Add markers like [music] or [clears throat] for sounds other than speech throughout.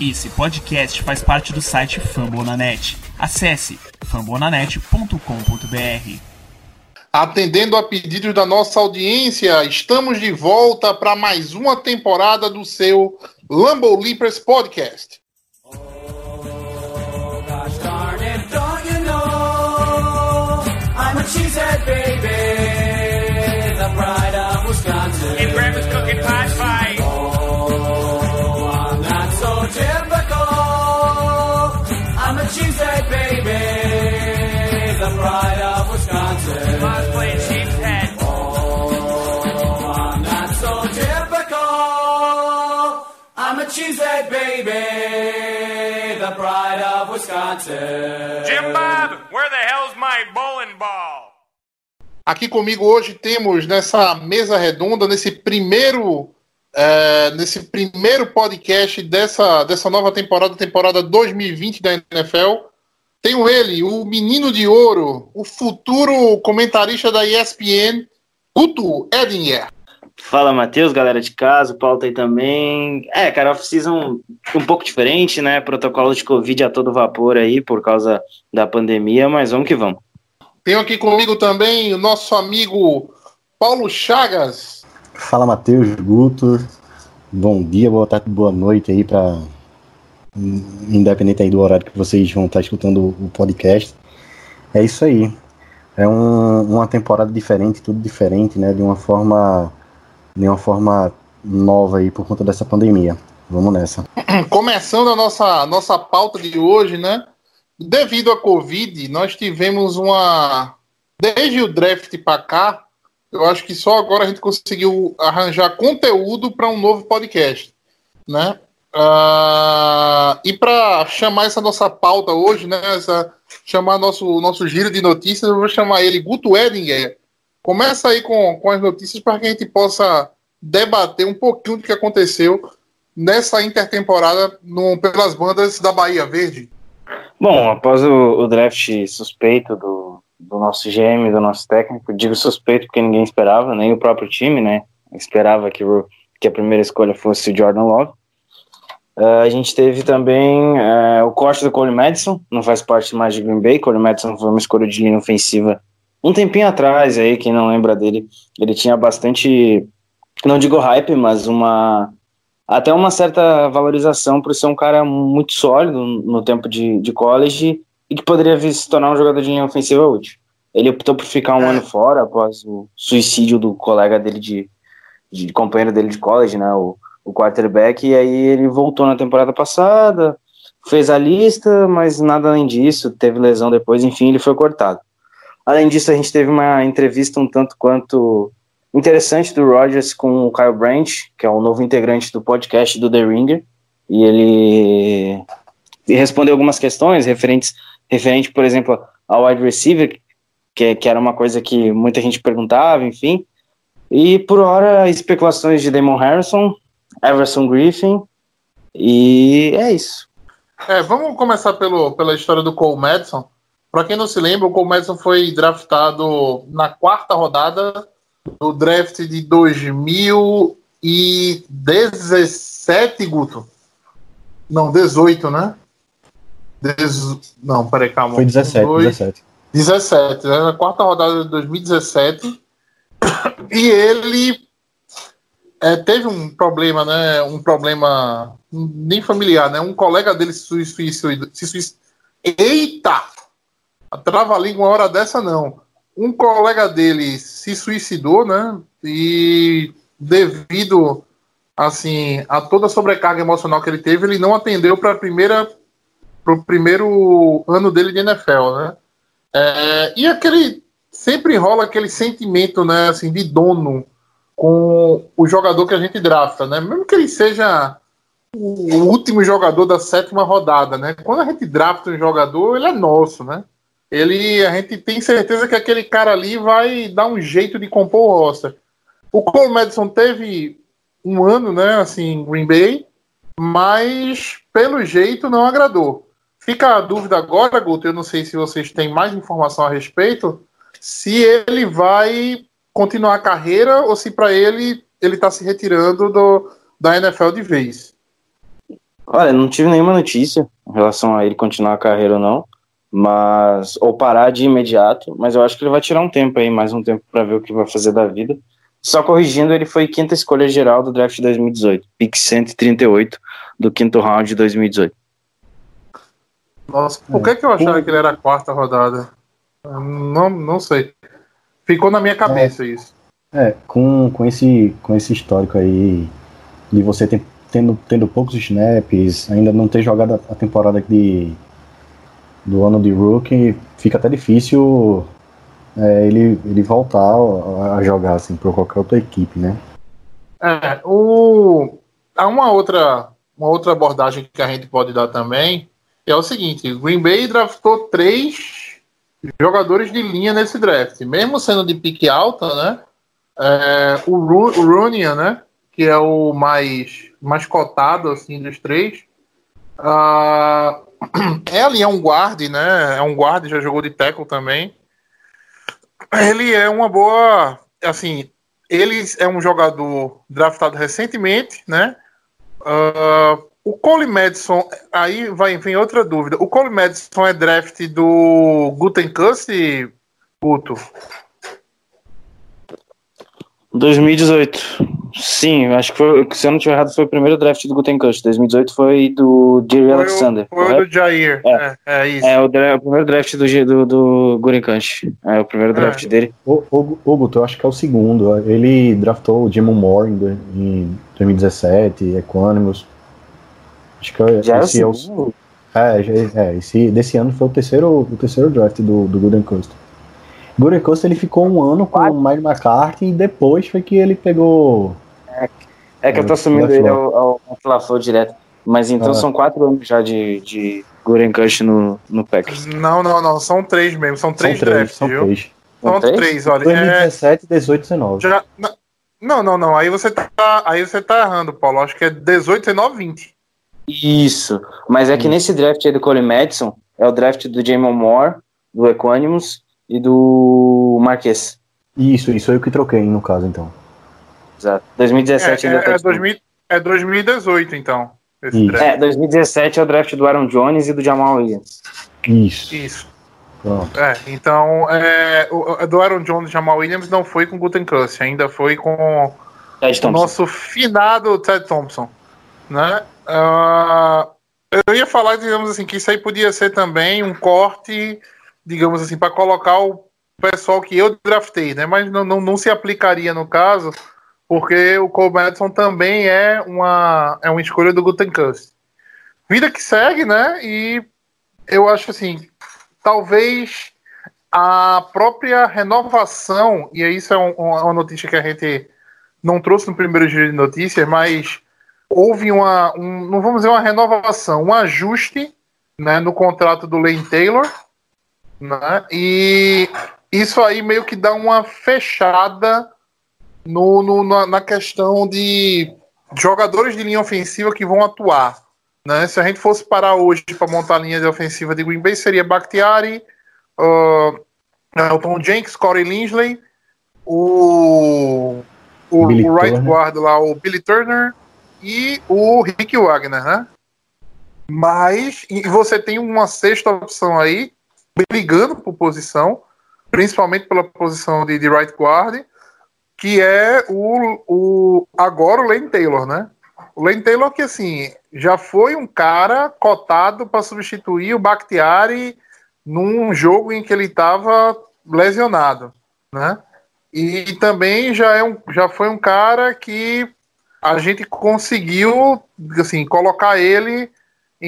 Esse podcast faz parte do site Fambonanet. Acesse fambonanet.com.br. Atendendo a pedidos da nossa audiência, estamos de volta para mais uma temporada do seu Lambo Leapers Podcast. cheesehead Jim Bob, where the hell's my bowling ball? Aqui comigo hoje temos nessa mesa redonda, nesse primeiro, é, nesse primeiro podcast dessa, dessa nova temporada, temporada 2020 da NFL. Tenho ele, o menino de ouro, o futuro comentarista da ESPN, Guto Edinger. Fala, Matheus, galera de casa, o Paulo tá aí também. É, cara, off-season um pouco diferente, né? Protocolo de Covid a todo vapor aí por causa da pandemia, mas vamos que vamos. Tenho aqui comigo também o nosso amigo Paulo Chagas. Fala, Matheus, Guto. Bom dia, boa tarde, boa noite aí para independente aí do horário que vocês vão estar escutando o podcast. É isso aí. É um, uma temporada diferente, tudo diferente, né? De uma forma de uma forma nova aí por conta dessa pandemia. Vamos nessa. [clears throat] Começando a nossa, nossa pauta de hoje, né? Devido à Covid, nós tivemos uma. Desde o draft para cá, eu acho que só agora a gente conseguiu arranjar conteúdo para um novo podcast, né? Uh, e para chamar essa nossa pauta hoje, né? Essa, chamar nosso, nosso giro de notícias, eu vou chamar ele Guto Edinger. Começa aí com, com as notícias para que a gente possa debater um pouquinho do que aconteceu nessa intertemporada no, pelas bandas da Bahia Verde. Bom, após o, o draft suspeito do, do nosso GM, do nosso técnico, digo suspeito porque ninguém esperava, nem o próprio time, né? Esperava que, o, que a primeira escolha fosse o Jordan Love. Uh, a gente teve também uh, o corte do Cole Madison, não faz parte mais de Green Bay. Cole Madison foi uma escolha de linha ofensiva um tempinho atrás, aí, quem não lembra dele, ele tinha bastante, não digo hype, mas uma até uma certa valorização por ser um cara muito sólido no tempo de, de college e que poderia vir se tornar um jogador de linha ofensiva útil. Ele optou por ficar um ano fora após o suicídio do colega dele de, de companheiro dele de college, né, o, o quarterback, e aí ele voltou na temporada passada, fez a lista, mas nada além disso, teve lesão depois, enfim, ele foi cortado. Além disso, a gente teve uma entrevista um tanto quanto interessante do Rogers com o Kyle Brandt, que é o novo integrante do podcast do The Ringer, e ele respondeu algumas questões referentes, referente, por exemplo, ao wide receiver, que, que era uma coisa que muita gente perguntava, enfim. E por hora, especulações de Damon Harrison, Everson Griffin, e é isso. É, vamos começar pelo, pela história do Cole Madison. Para quem não se lembra, o Madison foi draftado na quarta rodada do draft de 2017, Guto. Não, 18, né? Des... Não, peraí, calma. Foi 17, 17. 17, né? Na quarta rodada de 2017. E ele é, teve um problema, né? Um problema nem familiar, né? Um colega dele se suicidou. Se suicidou. Eita! A trava-língua hora dessa não. Um colega dele se suicidou, né? E devido assim a toda a sobrecarga emocional que ele teve, ele não atendeu para a primeira para o primeiro ano dele de NFL, né? É, e aquele sempre rola aquele sentimento, né, assim, de dono com o jogador que a gente drafta, né? Mesmo que ele seja o último jogador da sétima rodada, né? Quando a gente drafta um jogador, ele é nosso, né? Ele, a gente tem certeza que aquele cara ali vai dar um jeito de compor o roster. O Cole Madison teve um ano, né, assim, Green Bay, mas pelo jeito não agradou. Fica a dúvida agora, Guto, eu não sei se vocês têm mais informação a respeito, se ele vai continuar a carreira ou se para ele ele está se retirando do, da NFL de vez. Olha, não tive nenhuma notícia em relação a ele continuar a carreira ou não, mas ou parar de imediato, mas eu acho que ele vai tirar um tempo aí, mais um tempo para ver o que vai fazer da vida. Só corrigindo, ele foi quinta escolha geral do draft de 2018, pick 138 do quinto round de 2018. Nossa, por que, que eu achava que ele era a quarta rodada? Não, não sei. Ficou na minha cabeça isso. É, com, com, esse, com esse histórico aí de você ter- tendo, tendo poucos snaps, ainda não ter jogado a- a temporada de, do ano de rookie, fica até difícil é, ele, ele voltar a, jogar assim, por qualquer outra equipe, né? É, o... Há uma outra, uma outra abordagem que a gente pode dar também, é o seguinte, Green Bay draftou três jogadores de linha nesse draft, mesmo sendo de pique alta, né? É, o, Ru, o né? Que é o mais, mais cotado assim dos três. Ah, é ali, é um guarde, né? É um guarde, já jogou de tackle também. Ele é uma boa, assim, ele é um jogador draftado recentemente, né? Ah, o Cole Madison, aí vai vem outra dúvida. O Cole Madison é draft do Gutenkust, Guto? 2018. Sim, acho que foi, se eu não estiver errado, foi o primeiro draft do Gutenkust. 2018 foi do Jerry Foi o- Alexander. Foi o correto? do Jair. É, é isso. É o, o primeiro draft do, do, do Gutenkust. É o primeiro draft É. dele. O, o, o Guto, eu acho que é o segundo. Ele draftou o Jimon Moore em, do- em 2017, Equanimous. Acho que é, Já é o esse é o, segundo. É, já- é, esse, desse ano foi o terceiro, o terceiro draft do, do Gutenkust. Gutenkust ele ficou um ano com o Mike McCarthy e depois foi que ele pegou. É que eu tô É, assumindo Lafleur. ele ao, ao, ao direto. Mas então Ah. são quatro anos já de, de Gutenkust no, no Packers. Não, não, não. São três mesmo. São três são três, drafts, são viu? três. São São três? três, olha. É, 2017, 18, 19. já, não, não, não. Aí você tá, aí você tá errando, Paulo. Acho que é 18, 19, 20. Isso. Mas é que nesse draft aí do Cole Madison, é o draft do Jamon Moore, do Equanimus e do Marquês. Isso, isso aí que troquei no caso, então. Exato. É, 2017 ainda é, tá é, disponível. 2000 é 2018, então. Esse Isso. draft. É, 2017 é o draft do Aaron Jones e do Jamal Williams. Isso. Isso. Pronto. É, então, é, o, o do Aaron Jones e Jamal Williams não foi com Gutenkust, ainda foi com o nosso finado Ted Thompson, né? Ah, eu ia falar, digamos assim, que isso aí podia ser também um corte, digamos assim, para colocar o pessoal que eu draftei, né? Mas não, não, não se aplicaria no caso, porque o Cole Madison também é uma, é uma escolha do Gutenkust. Vida que segue, né? E eu acho assim, talvez a própria renovação, e isso é um- uma notícia que a gente não trouxe no primeiro giro de notícias, mas houve uma, um, não vamos dizer uma renovação, um ajuste né, no contrato do Lane Taylor, né, e isso aí meio que dá uma fechada no, no- na, na questão de jogadores de linha ofensiva que vão atuar. Né? Se a gente fosse parar hoje para montar a linha de ofensiva de Green Bay, seria Bakhtiari, uh, Elton Jenks, Corey Linsley, o, o, Billy o right Turner. guard lá, o Billy Turner e o Rick Wagner, né? Mas e você tem uma sexta opção aí, brigando por posição, principalmente pela posição de, de right guard, que é o, o agora o Lane Taylor, né? O Lane Taylor que assim já foi um cara cotado para substituir o Bakhtiari num jogo em que ele estava lesionado, né? E também já é um, já foi um cara que a gente conseguiu assim colocar ele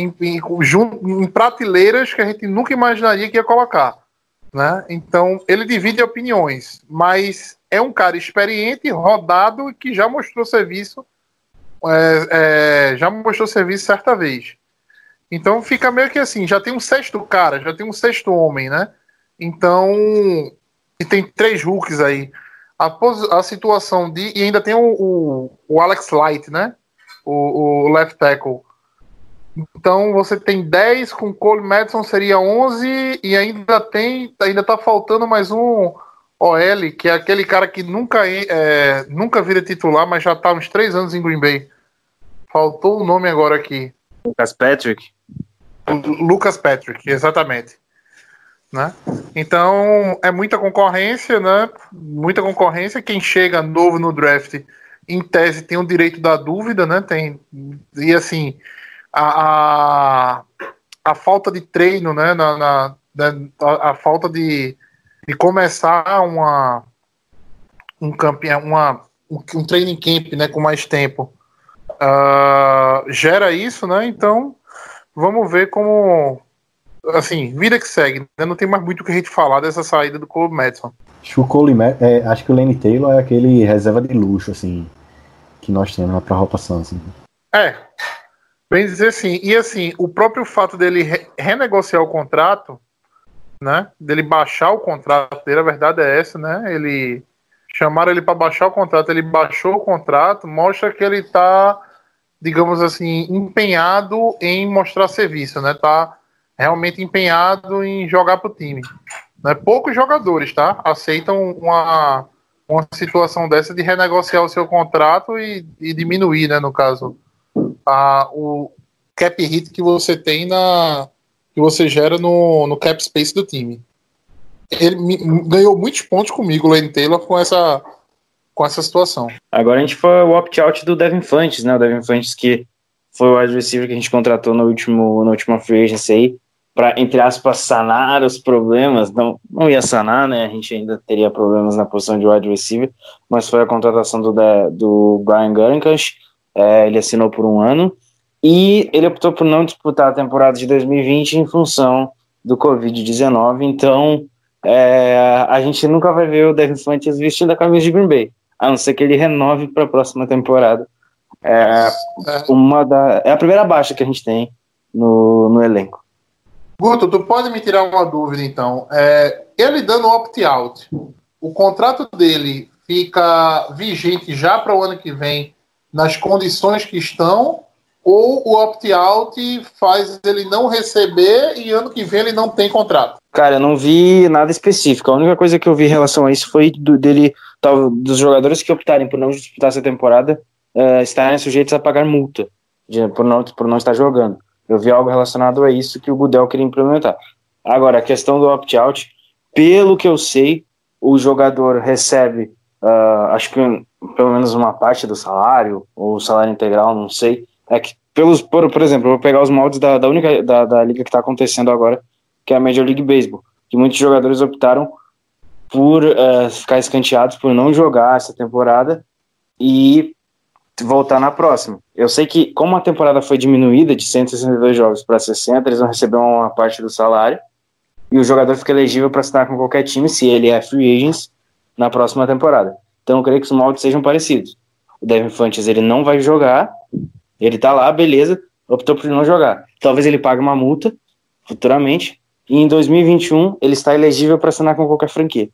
em, em, jun- em prateleiras que a gente nunca imaginaria que ia colocar, né? Então ele divide opiniões, mas é um cara experiente, rodado que já mostrou serviço, é, é, já mostrou serviço certa vez. Então fica meio que assim, já tem um sexto cara, já tem um sexto homem, né? Então, e tem três hooks aí. A, a situação de. E ainda tem o, o, o Alex Light, né? O, o left tackle. Então você tem 10 com Cole Madison seria 11 e ainda tem ainda tá faltando mais um OL, que é aquele cara que nunca é, nunca vira titular, mas já tá uns 3 anos em Green Bay. Faltou o nome agora aqui. Lucas Patrick. Lucas Patrick, exatamente. Né? Então é muita concorrência, né? Muita concorrência. Quem chega novo no draft, em tese, tem o direito da dúvida, né? Tem e assim a, a, a falta de treino, né? Na, na, a, a, falta de, de começar uma um campeão, uma um, um training camp, né? Com mais tempo, uh, gera isso, né? Então vamos ver como assim, vida que segue, né? Não tem mais muito o que a gente falar dessa saída do Cole Madison. Acho que o Cole é, acho que o Lane Taylor é aquele reserva de luxo, assim, que nós temos na pra rotação, assim. É. Bem dizer assim, e assim, o próprio fato dele re renegociar o contrato, né? Dele baixar o contrato dele, a verdade é essa, né? Ele chamaram ele para baixar o contrato, ele baixou o contrato, mostra que ele tá, digamos assim, empenhado em mostrar serviço, né? Tá realmente empenhado em jogar para o time. Né? Poucos jogadores tá? aceitam uma, uma situação dessa de renegociar o seu contrato e, e diminuir, né, no caso, a, o cap hit que você tem na que você gera no, no cap space do time. Ele me, ganhou muitos pontos comigo, Lane Taylor, com essa, com essa situação. Agora a gente foi o opt-out do Devin Fantes, né? O Devin Fantes que foi o wide receiver que a gente contratou no último, na última free agency aí para, entre aspas, sanar os problemas. Não, não ia sanar, né? A gente ainda teria problemas na posição de wide receiver, mas foi a contratação do, do Brian Gurinkash. É, ele assinou por um ano e ele optou por não disputar a temporada de 2020 em função do Covid-19. Então, é, a gente nunca vai ver o Devin Funches vestindo a camisa de Green Bay, a não ser que ele renove para a próxima temporada. É, uma da, é a primeira baixa que a gente tem no, no elenco. Guto, tu pode me tirar uma dúvida então? É, ele dando opt-out, o contrato dele fica vigente já para o ano que vem nas condições que estão, ou o opt-out faz ele não receber e ano que vem ele não tem contrato? Cara, eu não vi nada específico. A única coisa que eu vi em relação a isso foi do, dele, tal, dos jogadores que optarem por não disputar essa temporada uh, estarem sujeitos a pagar multa de, por, não, por não estar jogando. Eu vi algo relacionado a isso que o Gudel queria implementar. Agora, a questão do opt-out, pelo que eu sei, o jogador recebe, uh, acho que pelo menos uma parte do salário, ou salário integral, não sei. É que, pelos, por, por exemplo, eu vou pegar os moldes da, da única da, da liga que está acontecendo agora, que é a Major League Baseball, que muitos jogadores optaram por uh, ficar escanteados, por não jogar essa temporada e voltar na próxima. Eu sei que, como a temporada foi diminuída de 162 jogos para 60, eles vão receber uma parte do salário e o jogador fica elegível para assinar com qualquer time, se ele é free agent, na próxima temporada. Então eu creio que os moldes sejam parecidos. O Devin Fantes ele não vai jogar, ele tá lá, beleza, optou por não jogar. Talvez ele pague uma multa futuramente e em 2021 ele está elegível para assinar com qualquer franquia.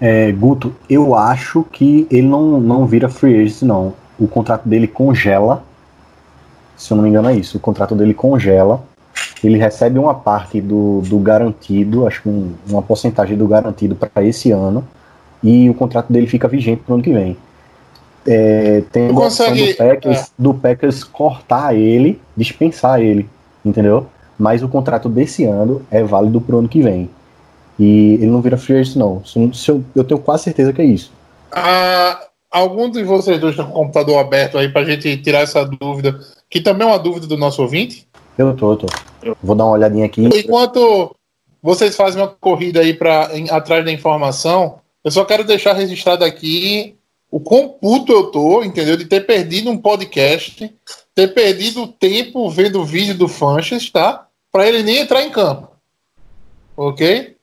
É, Guto, eu acho que ele não, não vira free agent, não o contrato dele congela. Se eu não me engano, é isso. O contrato dele congela. Ele recebe uma parte do, do garantido, acho que um, uma porcentagem do garantido para esse ano. E o contrato dele fica vigente para o ano que vem. É, tem a consegue... do Packers, é. do Packers cortar ele, dispensar ele, entendeu? Mas o contrato desse ano é válido para o ano que vem. E ele não vira free agent, não. Eu tenho quase certeza que é isso. Ah, algum de vocês dois está com o computador aberto aí para a gente tirar essa dúvida, que também é uma dúvida do nosso ouvinte? Eu tô, eu tô. Eu vou dar uma olhadinha aqui. Enquanto vocês fazem uma corrida aí para atrás da informação, eu só quero deixar registrado aqui o quão puto eu tô, entendeu? De ter perdido um podcast, ter perdido tempo vendo o vídeo do Fanches, tá? Para ele nem entrar em campo. Ok?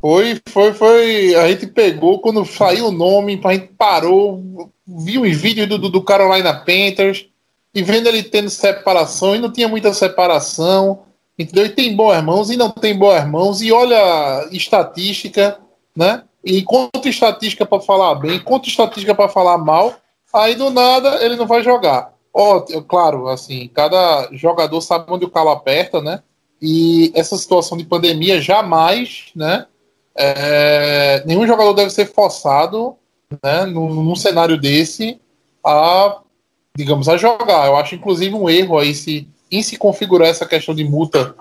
Foi, foi, foi. A gente pegou quando saiu o nome, a gente parou, viu os vídeos do, do Carolina Panthers e vendo ele tendo separação e não tinha muita separação, entendeu? E tem boas mãos e não tem boas mãos, e olha estatística, né? E estatística para falar bem, contra estatística para falar mal, aí do nada ele não vai jogar. Ó, oh, claro, assim, cada jogador sabe onde o calo aperta, né? E essa situação de pandemia jamais, né? É, nenhum jogador deve ser forçado, né, num, num, cenário desse, a, digamos, a jogar. Eu acho, inclusive, um erro aí se em se configurar essa questão de multa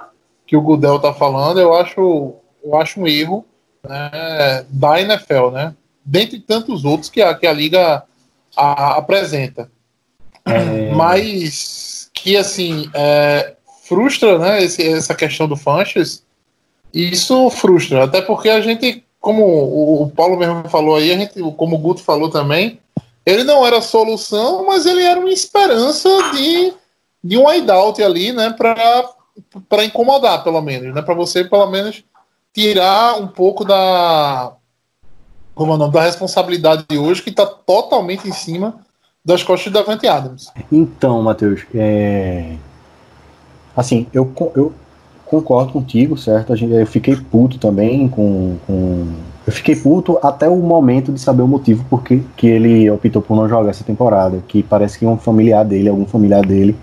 que o Gudel está falando, eu acho, eu acho um erro né, da NFL, né? Dentre tantos outros que a, que a liga a, apresenta. É. Mas que assim é, frustra, né? Esse, essa questão do Fanches. Isso frustra, até porque a gente, como o, o Paulo mesmo falou aí, a gente, como o Guto falou também, ele não era solução, mas ele era uma esperança de, de um hideout ali, né? Para incomodar, pelo menos, né? Para você, pelo menos, tirar um pouco da como é o nome, da responsabilidade de hoje que está totalmente em cima das costas da Davante Adams. Então, Matheus, é... assim, eu, eu concordo contigo, certo? Eu fiquei puto também com, com- Eu fiquei puto até o momento de saber o motivo por que que ele optou por não jogar essa temporada. Que parece que um familiar dele, algum familiar dele,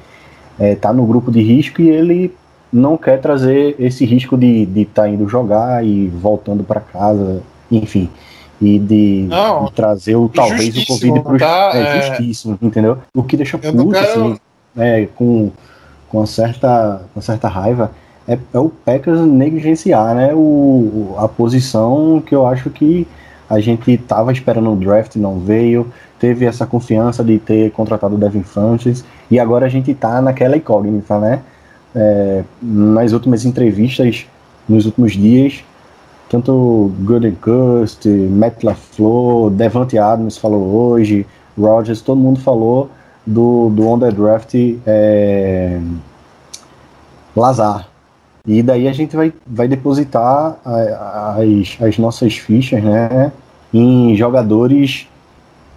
é, tá no grupo de risco e ele não quer trazer esse risco de estar tá indo jogar e voltando para casa, enfim. E de, Não, de trazer o talvez o Covid pro tá? é, É. justíssimo, entendeu? O que deixa puto, quero- assim, é, com, com, uma certa, com certa raiva, é, é o Packers negligenciar, né? O, o- a posição que eu acho que a gente tava esperando no draft, não veio, teve essa confiança de ter contratado o Devin Funches, e agora a gente tá naquela incógnita, né? É, nas últimas entrevistas, nos últimos dias, tanto Gooden Cust, Matt LaFleur, Devante Adams falou hoje, Rogers, todo mundo falou do, do on the draft é, Lazar. E daí a gente vai, vai depositar as, as nossas fichas né, em jogadores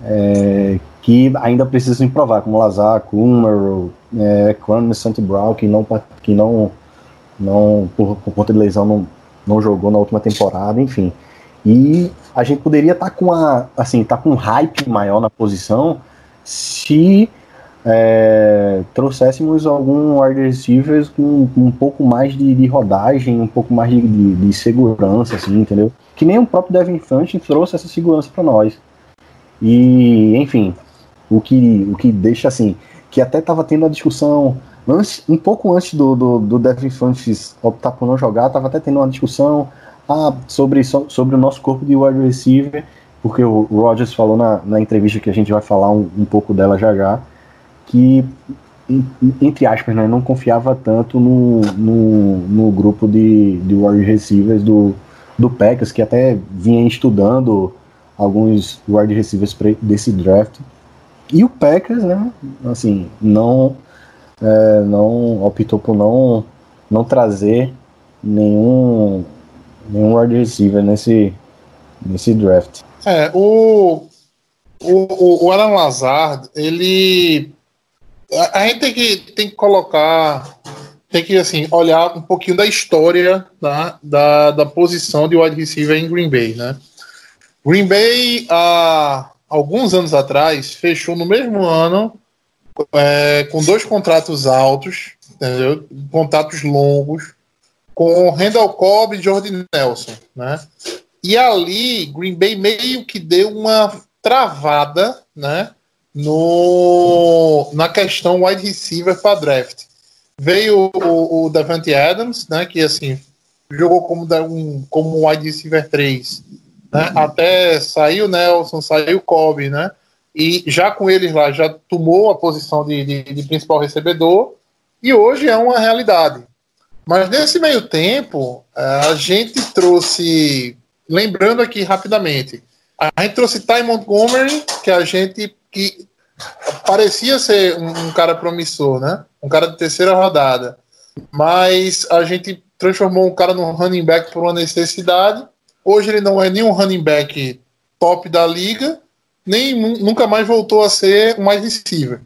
é, que ainda precisam provar, como Lazar, Kummer, é, Quan Santi Brown, que não, que não, não por, por conta de lesão, não, não jogou na última temporada, enfim. E a gente poderia estar com a, assim, tá com um hype maior na posição se é, trouxéssemos algum wide receivers com, com um pouco mais de, de rodagem, um pouco mais de, de, de segurança, assim, entendeu? Que nem o próprio Devin Funch trouxe essa segurança para nós. E, enfim, o que, o que deixa assim, que até estava tendo a discussão antes, um pouco antes do, do, do Devin Funches optar por não jogar, estava até tendo uma discussão ah, sobre, so- sobre o nosso corpo de wide receiver, porque o Rogers falou na, na entrevista que a gente vai falar um, um pouco dela já já, que, en- entre aspas, né, não confiava tanto no, no, no grupo de, de wide receivers do, do Packers, que até vinha estudando alguns wide receivers desse draft. E o Packers, né, assim, não, é, não optou por não, não trazer nenhum, nenhum wide receiver nesse, nesse draft. É, o, o, o Alan Lazard, ele. A, a gente tem que, tem que colocar. Tem que assim, olhar um pouquinho da história tá, da, da posição de wide receiver em Green Bay, né? Green Bay, há alguns anos atrás, fechou no mesmo ano é, com dois contratos altos, entendeu? Contratos longos, com Randall Cobb e Jordan Nelson, né? E ali, Green Bay meio que deu uma travada, né? No, na questão wide receiver para draft. Veio o, o Davante Adams, né? Que assim jogou como, um, como wide receiver 3. Né, até saiu Nelson, saiu Cobb, né? E já com eles lá, já tomou a posição de, de, de principal recebedor. E hoje é uma realidade. Mas nesse meio tempo, eh, a gente trouxe lembrando aqui rapidamente, a gente trouxe Ty Montgomery, que a gente que parecia ser um, um cara promissor, né? Um cara de terceira rodada. Mas a gente transformou um cara num running back por uma necessidade. Hoje ele não é nem um running back top da liga, nem nu- nunca mais voltou a ser um wide receiver.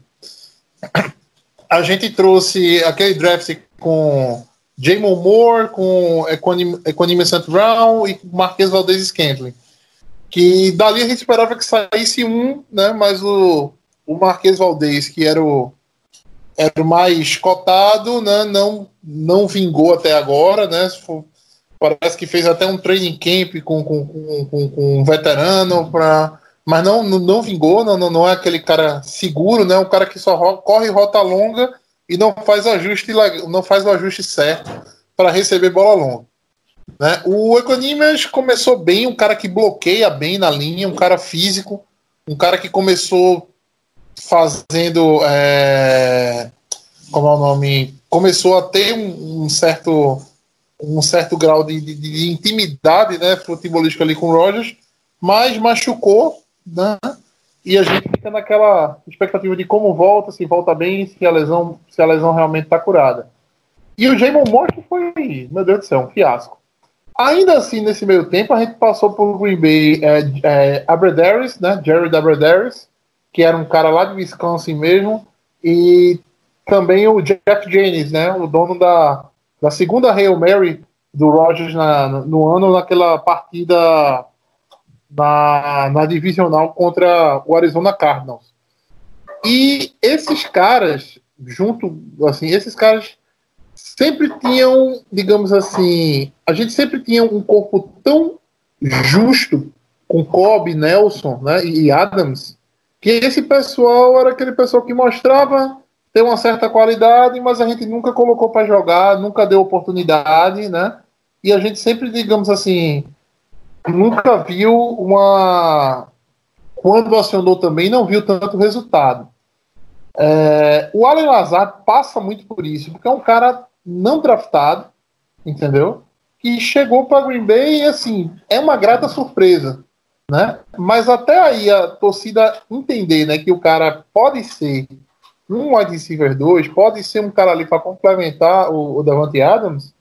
A gente trouxe aquele draft com Jamon Moore, com Equanimous St. Brown e Marquês Valdez Scantling. Que dali a gente esperava que saísse um, né? Mas o, o Marquês Valdez, que era o, era o mais cotado, né? Não, não vingou até agora, né? Parece que fez até um training camp com, com, com, com, um veterano, pra, mas não, não, não vingou, não, não, é aquele cara seguro, né? Um cara que só ro- corre rota longa e não faz ajuste não faz o ajuste certo para receber bola longa. Né? O Equanimeous começou bem, um cara que bloqueia bem na linha, um cara físico, um cara que começou fazendo é, como é o nome? Começou a ter um, um certo um certo grau de, de- de intimidade, né, futebolística ali com o Rogers, mas machucou, né? E a gente fica naquela expectativa de como volta, se volta bem, se a lesão, se a lesão realmente está curada. E o Jamon Morton foi, meu Deus do céu, um fiasco. Ainda assim, nesse meio tempo, a gente passou por Green Bay é, é, Abradaris, né? Jared Abradaris, que era um cara lá de Wisconsin mesmo, e também o Jeff Jennings, né? O dono da, da segunda Hail Mary do Rogers na, no ano, naquela partida na, na divisional contra o Arizona Cardinals. E esses caras, junto, assim, esses caras sempre tinham, digamos assim, a gente sempre tinha um corpo tão justo com Kobe, Nelson né, e Adams, que esse pessoal era aquele pessoal que mostrava ter uma certa qualidade, mas a gente nunca colocou para jogar, nunca deu oportunidade, né? E a gente sempre, digamos assim, nunca viu uma. Quando acionou também, não viu tanto resultado. É, o Allen Lazar passa muito por isso, porque é um cara não draftado, entendeu? Que chegou para Green Bay e, assim, é uma grata surpresa, né? Mas até aí a torcida entender, né, que o cara pode ser um wide receiver 2, pode ser um cara ali para complementar o, o Davante Adams,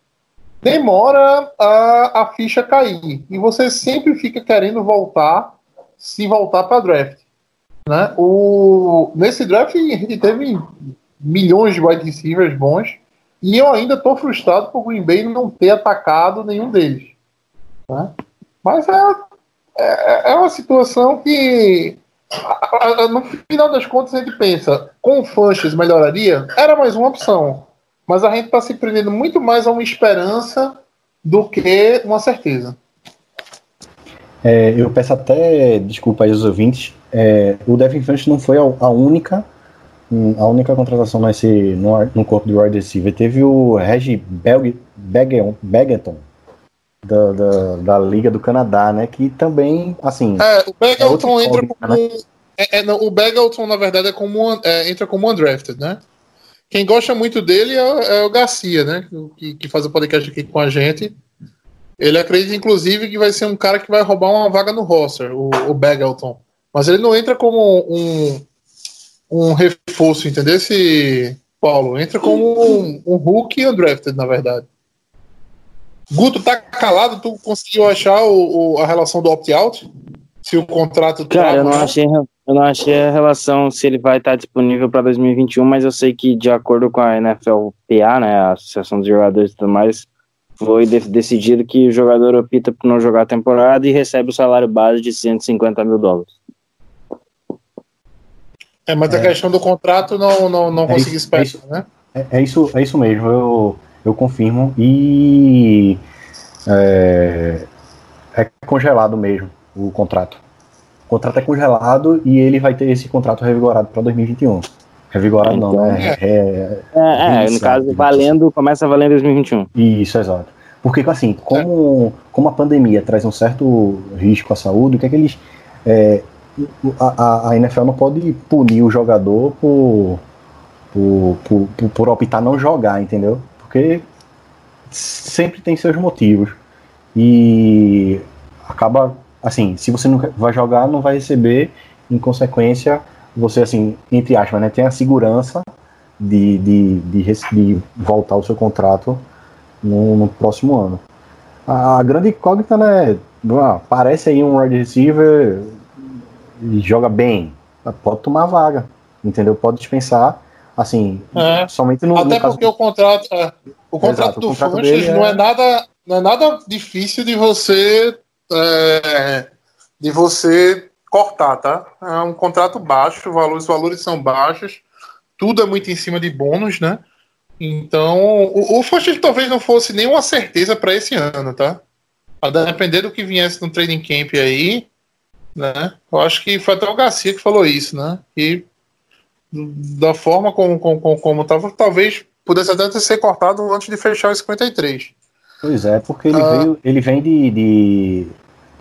demora a, a ficha cair. E você sempre fica querendo voltar, se voltar para draft. Né? O, nesse draft a gente teve milhões de wide receivers bons. E eu ainda estou frustrado por Green Bay não ter atacado nenhum deles. Né? Mas é, é, é uma situação que, no final das contas, a gente pensa: com o Funches melhoraria? Era mais uma opção. Mas a gente está se prendendo muito mais a uma esperança do que uma certeza. É, eu peço até desculpa aí aos ouvintes. é, o Devin Funch não foi a, única a única contratação nesse, no, no corpo do wide receiver. Teve o Regi Belg- Begeton da, da, da Liga do Canadá, né? Que também, assim, É, o Begelton outra entra incógnita, como. É, é, não, o Begelton, na verdade, é como, é, entra como undrafted, né? Quem gosta muito dele é, o- é o Garcia, né? Que, que faz o podcast aqui com a gente. Ele acredita, inclusive, que vai ser um cara que vai roubar uma vaga no roster, o, o Begelton. Mas ele não entra como um, um reforço, entendeu? Esse Paulo entra como um, um Hulk undrafted, na verdade. Guto, tá calado? Tu conseguiu achar o, o- a relação do opt-out? Se o contrato Cara, eu não achei, eu não achei a relação se ele vai estar disponível para 2021, mas eu sei que de acordo com a NFLPA, né, a Associação dos Jogadores e tudo mais, foi de- decidido que o jogador opta por não jogar a temporada e recebe o salário base de 150 mil dólares. É, mas a É. questão do contrato não, não, não É consegui esperar, é né? É, é isso, é isso mesmo, eu, eu confirmo. E é, é congelado mesmo o contrato. O contrato é congelado e ele vai ter esse contrato revigorado para 2021. Revigorado não, Então, né? É, É, é, no caso, valendo, começa a valer em 2021. Isso, exato. Porque, assim, como, como a pandemia traz um certo risco à saúde, o que é que eles. é, a, a- NFL não pode punir o jogador por, por, por, por, por optar não jogar, entendeu? Porque sempre tem seus motivos. E acaba, assim, se você não vai jogar, não vai receber, em consequência, você, assim, entre aspas, né, tem a segurança de, de, de, de voltar o seu contrato no, no próximo ano. A, grande incógnita, né? ah, Parece aí um wide receiver e joga bem. Pode tomar vaga, entendeu? Pode dispensar, assim, É. somente no, no Até caso porque o contrato, é, o contrato Exato, o do contrato Funches dele não é é- nada, não é nada difícil de você é, de você cortar, tá? É um contrato baixo, valores, os valores são baixos, tudo é muito em cima de bônus, né? Então, o, o Funches talvez não fosse nenhuma certeza para esse ano, tá? A depender do que viesse no training camp aí, né? Eu acho que foi até o Garcia que falou isso, né? Que da forma como, como, como, tava, talvez pudesse até ser cortado antes de fechar os 53. Pois é, porque ele, Ah. veio, ele vem de, de,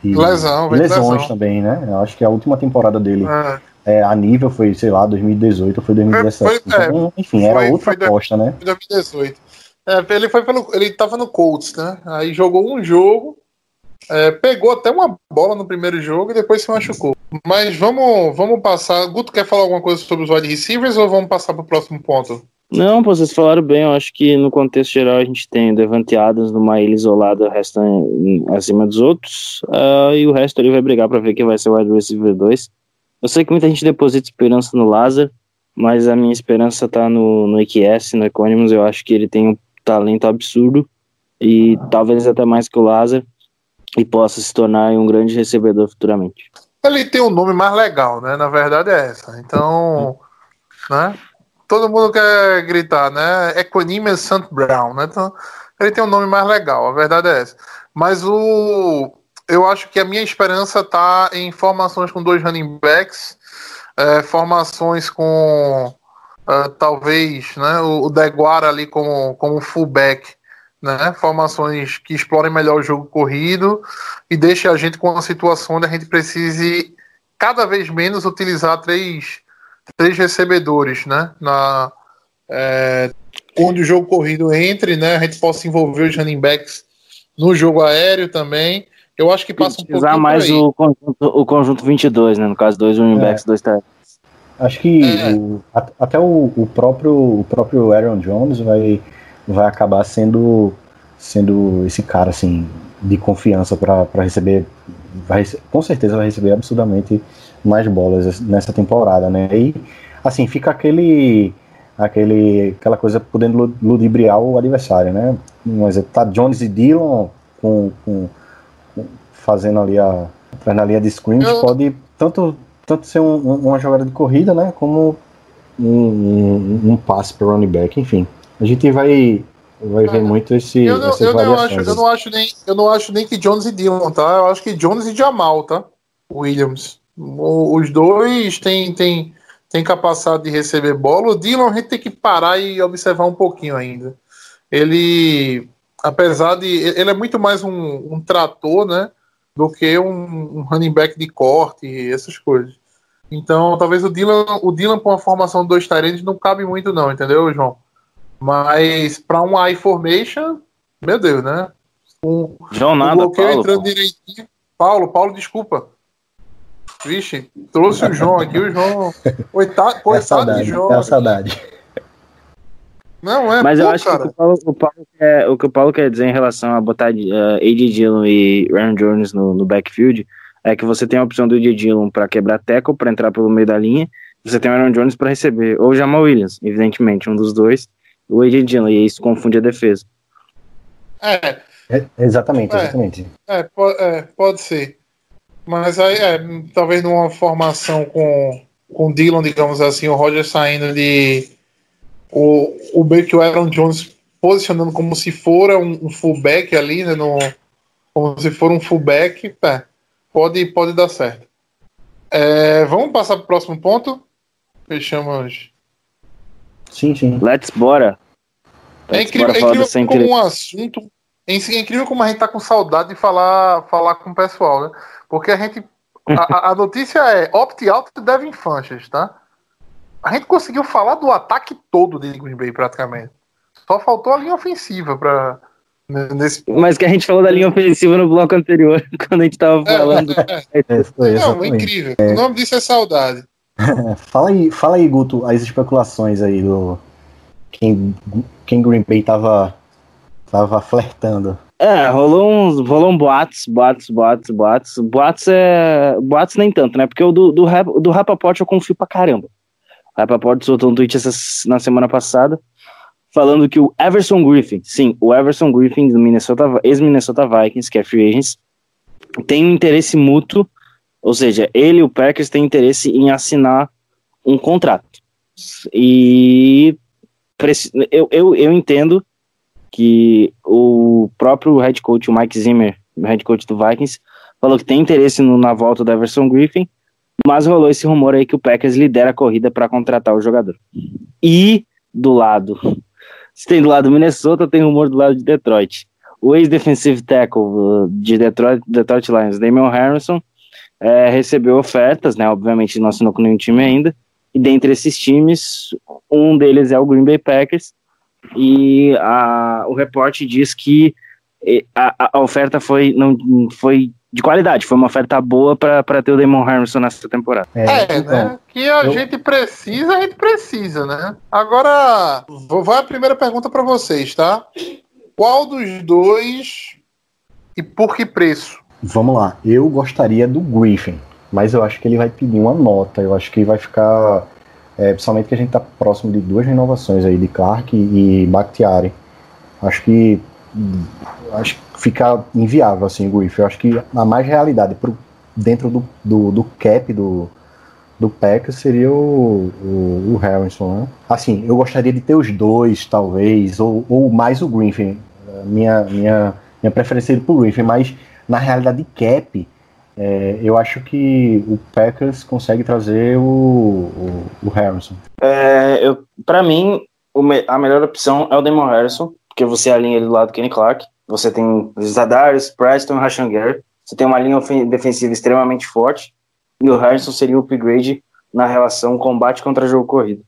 de Lesão, vem de lesões lesão. também, né? Eu acho que a última temporada dele É, é, a nível foi, sei lá, 2018 ou foi 2017. Foi- é, então, enfim, era foi- outra foi aposta, né? em 2018. É, ele foi pelo. Ele tava no Colts, né? Aí jogou um jogo, é, pegou até uma bola no primeiro jogo e depois se machucou. Mas vamos, vamos passar. Guto quer falar alguma coisa sobre os wide receivers ou vamos passar pro próximo ponto? Não, vocês falaram bem. Eu acho que no contexto geral a gente tem o Devante Adams numa ilha isolada, o resto em- acima dos outros. ah, e o resto ali vai brigar pra ver quem vai ser o wide receiver 2. Eu sei que muita gente deposita esperança no Lazar, mas a minha esperança tá no, no EQS, no Economus. Eu acho que ele tem um talento absurdo e talvez até mais que o Lazar e possa se tornar um grande recebedor futuramente. Ele tem um nome mais legal, né? Na verdade é essa. Então, né? Todo mundo quer gritar, né? Equanimous Sant Brown, né? Então, ele tem um nome mais legal, a verdade é essa. Mas o eu acho que a minha esperança tá em formações com dois running backs, é, formações com ah, talvez, né? O, o Deguara ali como como fullback, né? Formações que explorem melhor o jogo corrido e deixe a gente com uma situação onde a gente precise cada vez menos utilizar três, três recebedores, né? Na, é, onde o jogo corrido entre, né? A gente possa envolver os running backs no jogo aéreo também. Eu acho que passa um Usar pouquinho mais o conjunto, o conjunto 22, né? No caso, dois running É. backs, dois tight Acho que É. o- até o, o próprio o próprio Aaron Jones vai, vai acabar sendo sendo esse cara assim de confiança para receber vai, com certeza vai receber absurdamente mais bolas nessa temporada, né? E assim fica aquele aquele aquela coisa podendo lu- ludibriar o adversário, né? Um exemplo, tá Jones e Dillon com, com- com- fazendo ali a na linha de scrimmage Eu- pode tanto tanto ser um- uma jogada de corrida, né? Como um, um, um passe para running back, enfim. A gente vai, vai ver muito esse, Eu não, essas eu, não acho, eu, não acho nem, eu não acho nem que Jones e Dillon, tá? Eu acho que Jones e Jamal, tá? Williams. O- os dois têm, têm, têm capacidade de receber bola. O Dillon a gente tem que parar e observar um pouquinho ainda. Ele, apesar de. Ele é muito mais um, um trator, né? Do que um, um running back de corte e essas coisas. Então, talvez o Dylan, o Dylan com a formação de dois talentos não cabe muito, não, entendeu, João? Mas para um I formation, meu Deus, né? Um, João o nada, bloqueio Paulo. entrando pô. direitinho. Paulo, Paulo, desculpa. Vixe, trouxe o João aqui, o João. Coitado, [laughs] É a coitado saudade, de João. é saudade. Não, é, Mas eu pô, acho que cara. o que o, Paulo, o, Paulo quer, o que o Paulo quer dizer em relação a botar uh, A.J. Dillon e Aaron Jones no, no backfield é que você tem a opção do A.J. Dillon para quebrar tackle, para entrar pelo meio da linha, você tem o Aaron Jones para receber, ou o Jamal Williams, evidentemente, um dos dois, o A.J. Dillon, e isso confunde a defesa. É, É, exatamente, É. exatamente. é, é, pode ser. Mas aí, é, talvez numa formação com, com o Dylan, digamos assim, o Roger saindo de. O, o que o Aaron Jones posicionando como se for um, um fullback ali, né? No, como se for um fullback, é, pode, pode dar certo. É, vamos passar para o próximo ponto? Fechamos. Sim, sim. Let's bora! É Let's incrível, bora é incrível como querer. um assunto. É incrível como a gente tá com saudade de falar, falar com o pessoal, né? Porque a gente. A, a- notícia é opt-out de Devin Funches, tá? A gente conseguiu falar do ataque todo de Green Bay, praticamente. Só faltou a linha ofensiva pra. Nesse Mas que a gente falou da linha ofensiva no bloco anterior, [laughs] quando a gente tava falando. É, foi, Não, exatamente. incrível. O nome disso é saudade. [laughs] Fala aí, fala aí, Guto, as especulações aí do. Quem, quem Green Bay tava, tava flertando. É, rolou uns, rolou um boatos, boatos, boatos, boatos. Boatos é. Boatos nem tanto, né? Porque o do, do, Rap- do Rapaport eu confio pra caramba. O Rapaport soltou um tweet essa, na semana passada falando que o Everson Griffin, sim, o Everson Griffin do Minnesota, ex-Minnesota Vikings, que é free agents, tem um interesse mútuo, ou seja, ele e o Packers têm interesse em assinar um contrato. E eu, eu, eu entendo que o próprio head coach, o Mike Zimmer, head coach do Vikings, falou que tem interesse no- na volta do Everson Griffin, Mas rolou esse rumor aí que o Packers lidera a corrida para contratar o jogador. E do lado, se tem do lado do Minnesota, tem rumor do lado de Detroit. O ex-defensive tackle uh, de Detroit, Detroit Lions, Damian Harrison, é, recebeu ofertas, né? Obviamente não assinou com nenhum time ainda. E dentre esses times, um deles é o Green Bay Packers. E a, o reporte diz que a, a oferta foi, não, foi de qualidade, foi uma oferta boa para ter o Damon Harrison nessa temporada. É, é então, né? Que a eu... gente precisa, a gente precisa, né? Agora, vou, vai a primeira pergunta para vocês, tá? Qual dos dois e por que preço? Vamos lá. Eu gostaria do Griffin, mas eu acho que ele vai pedir uma nota. Eu acho que vai ficar. É, principalmente que a gente está próximo de duas renovações aí, de Clark e Bakhtiari. Acho que acho que fica inviável assim o Griffin. Eu acho que a mais realidade pro, dentro do, do, do cap do, do Packers seria o, o, o, Harrison, né? Assim, eu gostaria de ter os dois, talvez, ou, ou mais o Griffin. Minha, minha, minha preferência seria pro Griffin, mas na realidade cap, é, eu acho que o Packers consegue trazer o, o, o Harrison. É, para mim, a melhor opção é o Damon Harrison porque você alinha ele do lado do Kenny Clark, você tem Zadarius, Preston Rashan Gary, você tem uma linha defensiva extremamente forte, e o Harrison seria o upgrade na relação combate contra jogo corrido,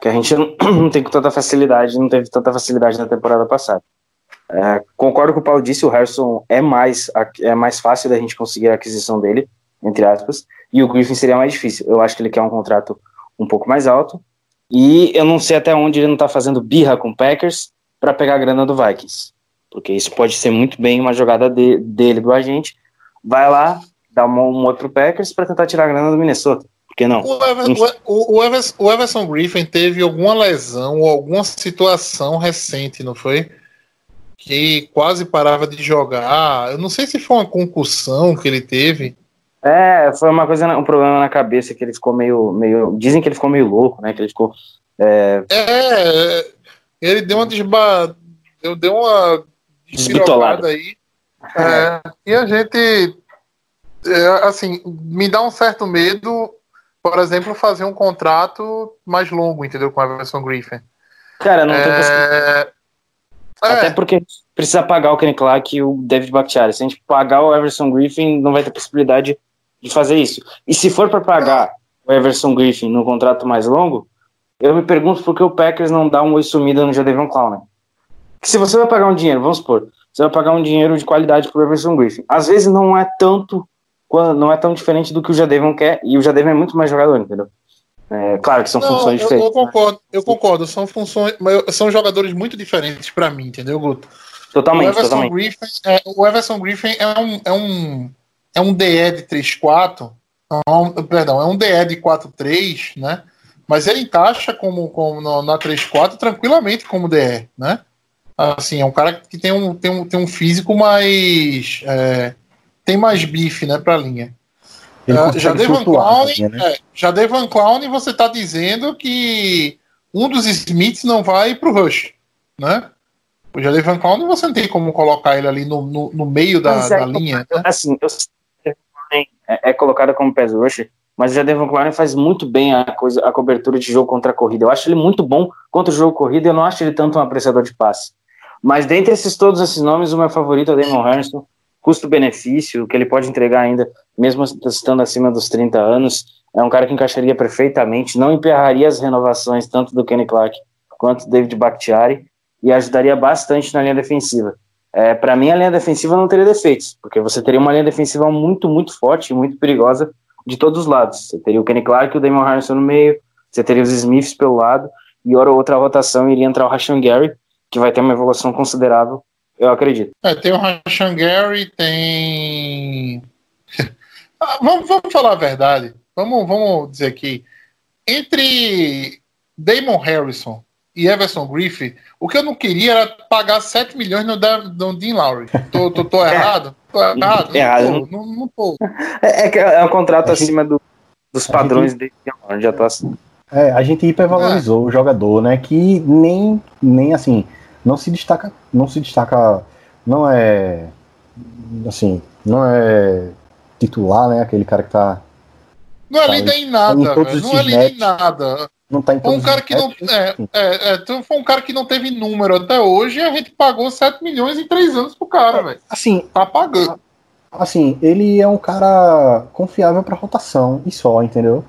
que a gente não, [clears throat] não tem com tanta facilidade, não teve tanta facilidade na temporada passada. É, concordo com o Paulo disse, o Harrison é mais, é mais fácil da gente conseguir a aquisição dele, entre aspas, e o Griffin seria mais difícil. Eu acho que ele quer um contrato um pouco mais alto, e eu não sei até onde ele não está fazendo birra com o Packers, para pegar a grana do Vikings. Porque isso pode ser muito bem uma jogada de, dele, do agente. Vai lá, dá um, um outro Packers para tentar tirar a grana do Minnesota. Por que não? O, Ever, o, o, Everson, o Everson Griffin teve alguma lesão ou alguma situação recente, não foi? Que quase parava de jogar. Eu não sei se foi uma concussão que ele teve. É, foi uma coisa, um problema na cabeça que ele ficou meio, meio. Dizem que ele ficou meio louco, né? Que ele ficou. É, é ele deu uma desba... Eu dei uma desbitolada aí. É, e a gente, é, assim, me dá um certo medo, por exemplo, fazer um contrato mais longo, entendeu? Com a Everson Griffin. Cara, não é... possibilidade. Até porque precisa pagar o Kenny Clark e o David Bakhtiari. Se a gente pagar o Everson Griffin, não vai ter possibilidade de fazer isso. E se for para pagar o Everson Griffin no contrato mais longo, eu me pergunto por que o Packers não dá um oi sumida no Jadavion Clowney. Que se você vai pagar um dinheiro, vamos supor, você vai pagar um dinheiro de qualidade pro Everson Griffin. Às vezes não é tanto, não é tão diferente do que o Jadavion quer, e o Jadavion é muito mais jogador, entendeu? É, claro que são não, funções eu, diferentes. Eu concordo, eu concordo, são funções, são jogadores muito diferentes para mim, entendeu, Guto? Totalmente, o Everson totalmente. Griffin, é, o Everson Griffin é um, é um, é um DE de 3-4, é um, perdão, é um DE de 4-3, né? Mas ele encaixa como, como no, na 3-4 tranquilamente como DR, né? Assim, é um cara que tem um, tem um, tem um físico mais. É, tem mais bife, né, pra linha. Uh, já Devan Clown, né? é, já Devan Clown, você tá dizendo que um dos Smiths não vai pro Rush, né? O Jadevan Clown você não tem como colocar ele ali no, no, no meio da, é, da linha. Né? Assim, eu, é, é colocado como pass rusher, mas o Jadavion Clowney faz muito bem a, coisa, a cobertura de jogo contra a corrida. Eu acho ele muito bom contra o jogo corrida, eu não acho ele tanto um apreciador de passe. Mas dentre esses todos esses nomes, o meu favorito é o Damon Harrison, custo-benefício, que ele pode entregar ainda, mesmo estando acima dos 30 anos, é um cara que encaixaria perfeitamente, não emperraria as renovações tanto do Kenny Clark quanto do David Bakhtiari e ajudaria bastante na linha defensiva. É, Para mim, a linha defensiva não teria defeitos, porque você teria uma linha defensiva muito, muito forte, muito perigosa, de todos os lados. Você teria o Kenny Clark e o Damon Harrison no meio, você teria os Smiths pelo lado, e hora ou outra rotação iria entrar o Rashan Gary, que vai ter uma evolução considerável, eu acredito. É, tem o Rashan Gary, tem. [laughs] Ah, vamos, vamos falar a verdade. Vamos, vamos dizer aqui. Entre Damon Harrison e Everson Griffith, o que eu não queria era pagar 7 milhões no, no Dean Lowry. Tô, tô, tô [laughs] [laughs] é. errado? Tô errado? errado. Não, tô, não, não tô. É, é, é um contrato acima do, dos padrões gente, de, de atuação. É, a gente hipervalorizou é. o jogador, né? Que nem, nem assim, não se destaca, não se destaca, não é assim, não é titular, né? Aquele cara que tá Não é Tá, líder em em nada, todos velho. os Não é líder em nada. Não tá em Foi um todos cara que não. matches, É, é, é, tu- foi um cara que não teve número até hoje e a gente pagou 7 milhões em 3 anos pro cara, velho. Assim, Tá pagando. assim, ele é um cara confiável pra rotação e só, entendeu?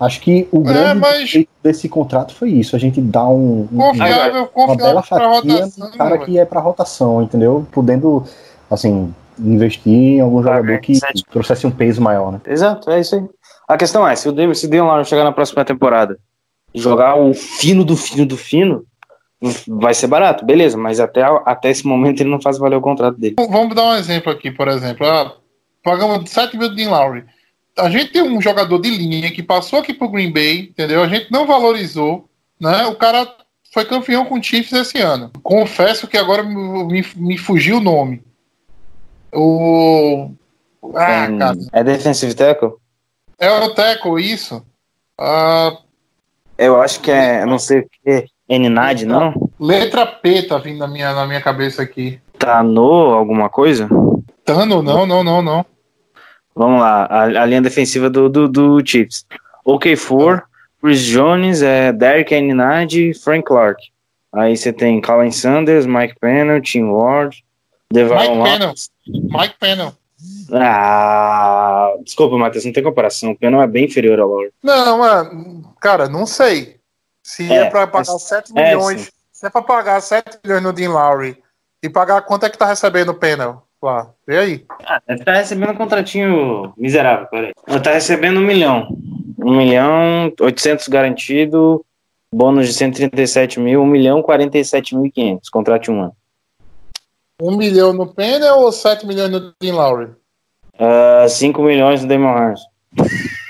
Acho que o grande mas- defeito desse contrato foi isso, a gente dá um, um- Confiável, uma bela confiável pra fatia rotação. no cara velho. que é pra rotação, entendeu? Podendo, assim, investir em algum jogador que sete. trouxesse um peso maior, né? Exato, é isso aí. A questão é, se o Damian, se Lillard chegar na próxima temporada e jogar o fino do fino do fino, vai ser barato, beleza, mas até, até esse momento ele não faz valer o contrato dele. Vamos dar um exemplo aqui, por exemplo. Ah, pagamos 7 mil de Dean Lowry. A gente tem um jogador de linha que passou aqui pro Green Bay, entendeu? A gente não valorizou, né? O cara foi campeão com o Chiefs esse ano. Confesso que agora me, me fugiu o nome. O. Ah, Tem- cara. é defensive tackle? É o Teco, isso. Ah, Eu acho que é, não sei o que, Eninad, não? letra P tá vindo na minha, na minha cabeça aqui. Tano, alguma coisa? Tano, não, não, não, não. Vamos lá, a, a linha defensiva do, do, do Chiefs. OK4, Chris Jones, é, Derek Eninad e Frank Clark. Aí você tem Colin Sanders, Mike Pennell, Tim Ward, Devon Mike. Pennell. Mike Pennell. Ah, desculpa, Matheus, não tem comparação. O Pennell é bem inferior ao Lawrence. Não, mano, cara, não sei. Se é, É, pra pagar é- 7 é, milhões, sim. se é pra pagar 7 milhões no Dean Lowry e pagar quanto é que tá recebendo o Pennell lá? Vê aí. Ah, deve estar recebendo um contratinho miserável, peraí. Tá recebendo um milhão. Um milhão, 800 garantido, bônus de 137 mil, um milhão, 47 mil e 500, contrato de um ano. 1 milhão no Pennell ou 7 milhões no Dean Lowry? Ah, 5 milhões no Damon Harris. [laughs]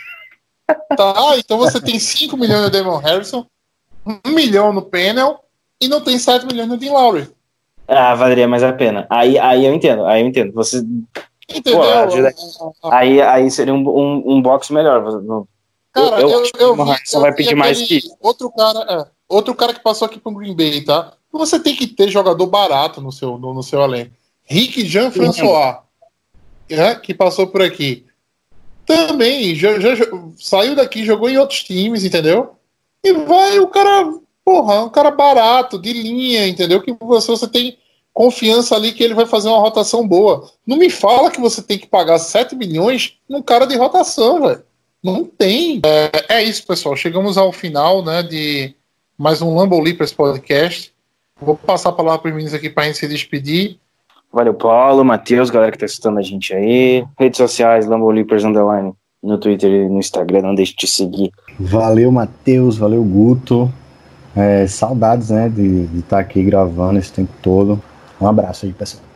Tá, então você tem 5 milhões no Damon Harrison, 1 milhão no Pennell e não tem 7 milhões no Dean Lowry. Ah, valeria mais a pena. Aí, aí eu entendo, aí eu entendo. Você, Entendeu? Pô, ajuda- aí, aí seria um, um, um box melhor. Você Cara, Eu- eu, vi, eu vai pedir mais que- Outro cara, é, outro cara que passou aqui pro Green Bay, tá? Você tem que ter jogador barato no seu, no, no seu elenco. Rick Jean-François, é, que passou por aqui. Também já- já- saiu daqui, jogou em outros times, entendeu? E vai o cara, porra, um cara barato, de linha, entendeu? Que você, você tem confiança ali que ele vai fazer uma rotação boa. Não me fala que você tem que pagar 7 milhões num cara de rotação, velho. Não tem. É, é isso, pessoal. Chegamos ao final né, de mais um Lambo Leapers podcast. Vou passar a palavra para os meninos aqui para a gente se despedir. Valeu, Paulo, Matheus, galera que tá escutando a gente aí. Redes sociais, Lambo Leapers Underline, no Twitter e no Instagram, não deixe de seguir. Valeu, Matheus, valeu, Guto. É, saudades, né, de estar aqui gravando esse tempo todo. Um abraço aí, pessoal.